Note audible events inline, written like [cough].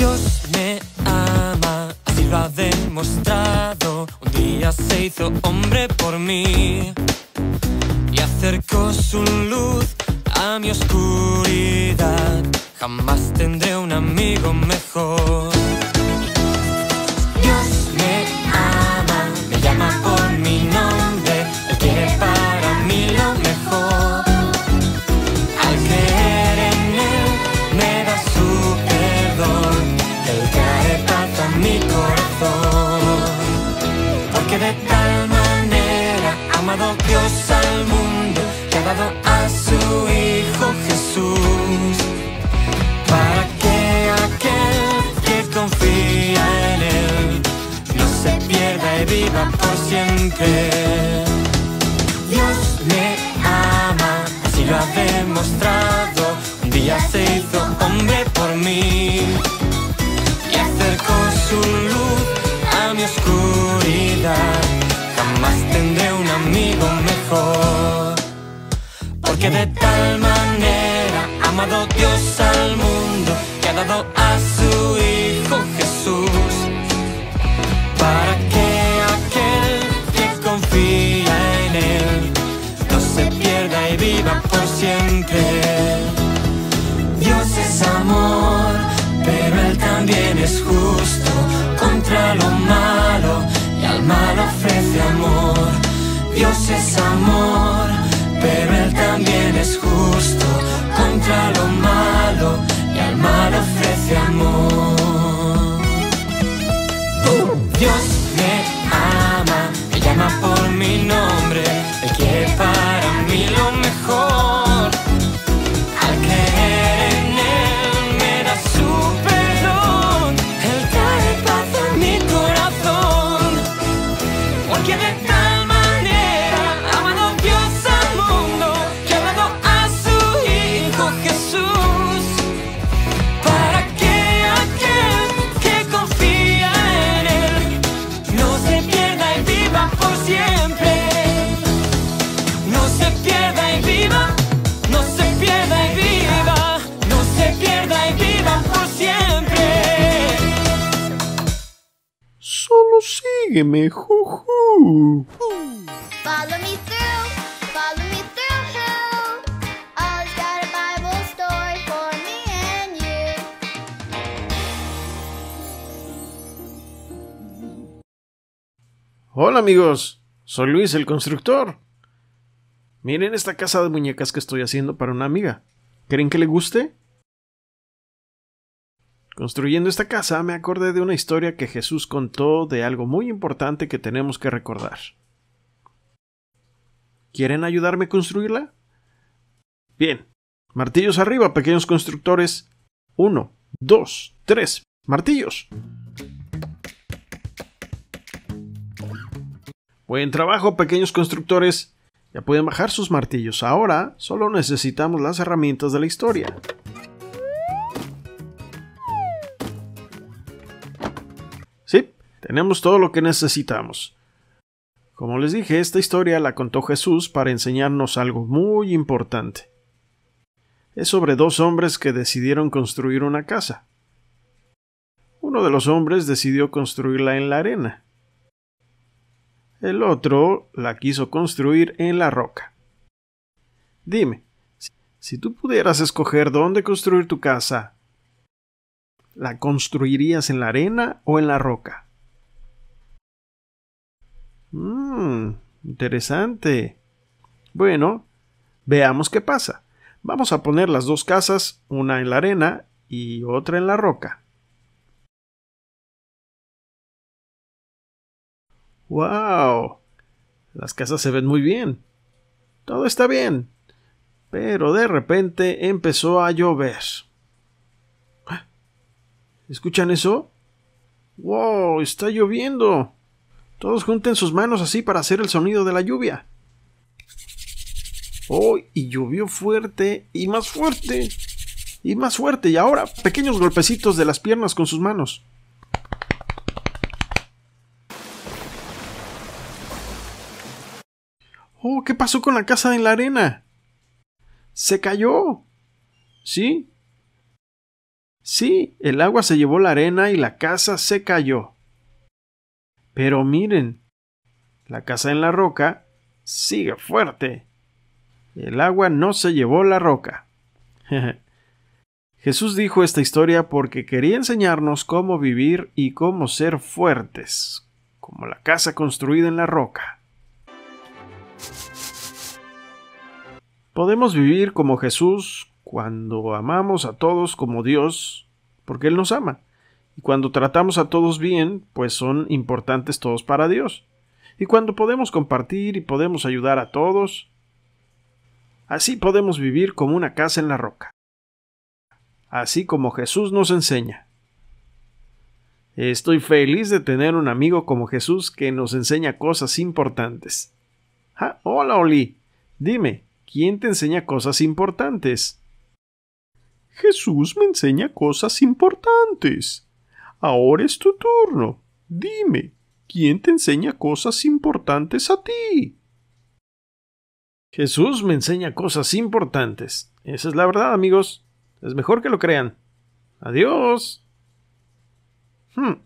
Dios me ama, así lo ha demostrado. Un día se hizo hombre por mí y acercó su luz a mi oscuridad. Jamás tendré un amigo mejor. A su Hijo Jesús. Para que aquel que confía en Él no se pierda y viva por siempre. Dios me ama, así lo ha demostrado. Un día se hizo hombre por mí y acercó su luz a mi oscuridad. Jamás tendré un amigo mejor. Porque de tal manera ha amado Dios al mundo que ha dado a su Hijo sígueme, juju. Follow me through, follow me through. Ollie's got a Bible story for me and you. Hola amigos, soy Luis el constructor. Miren esta casa de muñecas que estoy haciendo para una amiga. ¿Creen que le guste? Construyendo esta casa me acordé de una historia que Jesús contó de algo muy importante que tenemos que recordar. ¿Quieren ayudarme a construirla? Bien. Martillos arriba, pequeños constructores. Uno, dos, tres. Martillos. Buen trabajo, pequeños constructores. Ya pueden bajar sus martillos. Ahora solo necesitamos las herramientas de la historia. Tenemos todo lo que necesitamos. Como les dije, esta historia la contó Jesús para enseñarnos algo muy importante. Es sobre dos hombres que decidieron construir una casa. Uno de los hombres decidió construirla en la arena. El otro la quiso construir en la roca. Dime, si- tú pudieras escoger dónde construir tu casa, ¿la construirías en la arena o en la roca? Mmm, interesante. Bueno, veamos qué pasa. Vamos a poner las dos casas, una en la arena y otra en la roca. ¡Wow! Las casas se ven muy bien. Todo está bien. Pero de repente empezó a llover. ¿Escuchan eso? ¡Wow! Está lloviendo. Todos junten sus manos así para hacer el sonido de la lluvia. ¡Oh! Y llovió fuerte y más fuerte. Y más fuerte. Y ahora pequeños golpecitos de las piernas con sus manos. Oh, ¿qué pasó con la casa en la arena? Se cayó. ¿Sí? Sí, el agua se llevó la arena y la casa se cayó. Pero miren, La casa en la roca sigue fuerte. El agua no se llevó la roca. [laughs] Jesús dijo esta historia porque quería enseñarnos cómo vivir y cómo ser fuertes, como la casa construida en la roca. Podemos vivir como Jesús cuando amamos a todos como Dios, porque Él nos ama. Y cuando tratamos a todos bien, pues son importantes todos para Dios. Y cuando podemos compartir y podemos ayudar a todos, así podemos vivir como una casa en la roca. Así como Jesús nos enseña. Estoy feliz de tener un amigo como Jesús que nos enseña cosas importantes. Ah, hola, Oli. Dime, ¿quién te enseña cosas importantes? Jesús me enseña cosas importantes. Ahora es tu turno. Dime, ¿quién te enseña cosas importantes a ti? Jesús me enseña cosas importantes. Esa es la verdad, amigos. Es mejor que lo crean. Adiós. Hmm.